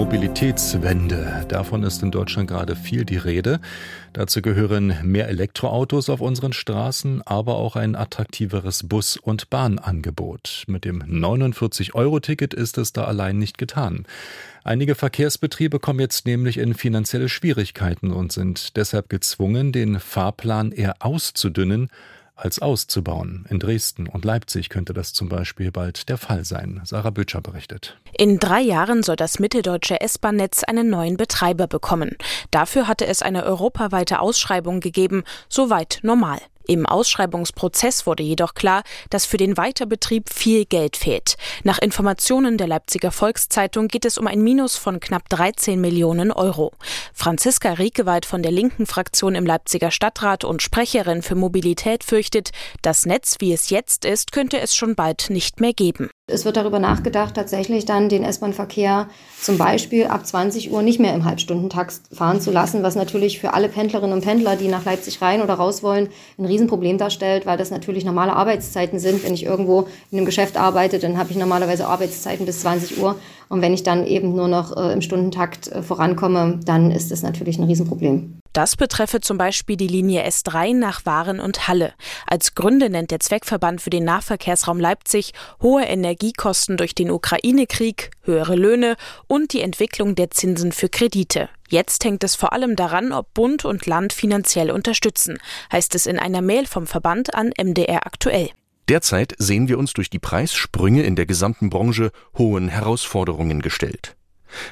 Mobilitätswende. Davon ist in Deutschland gerade viel die Rede. Dazu gehören mehr Elektroautos auf unseren Straßen, aber auch ein attraktiveres Bus- und Bahnangebot. Mit dem 49-Euro-Ticket ist es da allein nicht getan. Einige Verkehrsbetriebe kommen jetzt nämlich in finanzielle Schwierigkeiten und sind deshalb gezwungen, den Fahrplan eher auszudünnen als auszubauen. In Dresden und Leipzig könnte das zum Beispiel bald der Fall sein. Sarah Böttcher berichtet. In drei Jahren soll das mitteldeutsche S-Bahn-Netz einen neuen Betreiber bekommen. Dafür hatte es eine europaweite Ausschreibung gegeben, soweit normal. Im Ausschreibungsprozess wurde jedoch klar, dass für den Weiterbetrieb viel Geld fehlt. Nach Informationen der Leipziger Volkszeitung geht es um ein Minus von knapp 13 Millionen Euro. Franziska Riekewald von der linken Fraktion im Leipziger Stadtrat und Sprecherin für Mobilität fürchtet, das Netz, wie es jetzt ist, könnte es schon bald nicht mehr geben. Es wird darüber nachgedacht, tatsächlich dann den S-Bahn-Verkehr zum Beispiel ab 20 Uhr nicht mehr im Halbstundentakt fahren zu lassen, was natürlich für alle Pendlerinnen und Pendler, die nach Leipzig rein oder raus wollen, ein Riesenproblem darstellt, weil das natürlich normale Arbeitszeiten sind. Wenn ich irgendwo in einem Geschäft arbeite, dann habe ich normalerweise Arbeitszeiten bis 20 Uhr. Und wenn ich dann eben nur noch äh, im Stundentakt äh, vorankomme, dann ist das natürlich ein Riesenproblem. Das betreffe zum Beispiel die Linie S3 nach Waren und Halle. Als Gründe nennt der Zweckverband für den Nahverkehrsraum Leipzig hohe Energiekosten durch den Ukraine-Krieg, höhere Löhne und die Entwicklung der Zinsen für Kredite. Jetzt hängt es vor allem daran, ob Bund und Land finanziell unterstützen, heißt es in einer Mail vom Verband an MDR aktuell. Derzeit sehen wir uns durch die Preissprünge in der gesamten Branche hohen Herausforderungen gestellt.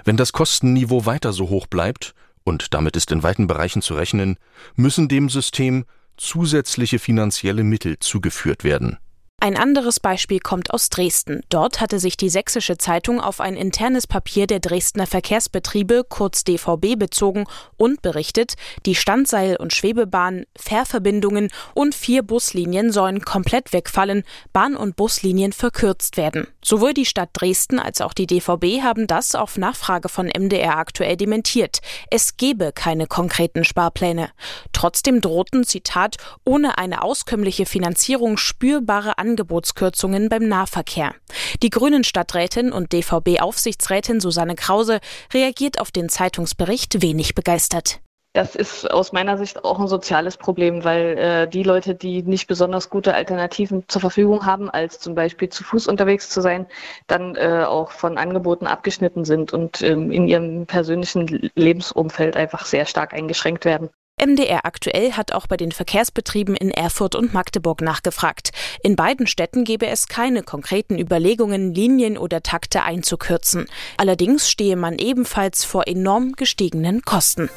Wenn das Kostenniveau weiter so hoch bleibt, und damit ist in weiten Bereichen zu rechnen, müssen dem System zusätzliche finanzielle Mittel zugeführt werden. Ein anderes Beispiel kommt aus Dresden. Dort hatte sich die Sächsische Zeitung auf ein internes Papier der Dresdner Verkehrsbetriebe, kurz DVB, bezogen und berichtet, die Standseil- und Schwebebahn, Fährverbindungen und vier Buslinien sollen komplett wegfallen, Bahn- und Buslinien verkürzt werden. Sowohl die Stadt Dresden als auch die DVB haben das auf Nachfrage von MDR aktuell dementiert. Es gebe keine konkreten Sparpläne. Trotzdem drohten, Zitat, ohne eine auskömmliche Finanzierung spürbare Angebotskürzungen beim Nahverkehr. Die Grünen Stadträtin und DVB-Aufsichtsrätin Susanne Krause reagiert auf den Zeitungsbericht wenig begeistert. Das ist aus meiner Sicht auch ein soziales Problem, weil äh, die Leute, die nicht besonders gute Alternativen zur Verfügung haben, als zum Beispiel zu Fuß unterwegs zu sein, dann äh, auch von Angeboten abgeschnitten sind und ähm, in ihrem persönlichen Lebensumfeld einfach sehr stark eingeschränkt werden. MDR aktuell hat auch bei den Verkehrsbetrieben in Erfurt und Magdeburg nachgefragt. In beiden Städten gebe es keine konkreten Überlegungen, Linien oder Takte einzukürzen. Allerdings stehe man ebenfalls vor enorm gestiegenen Kosten.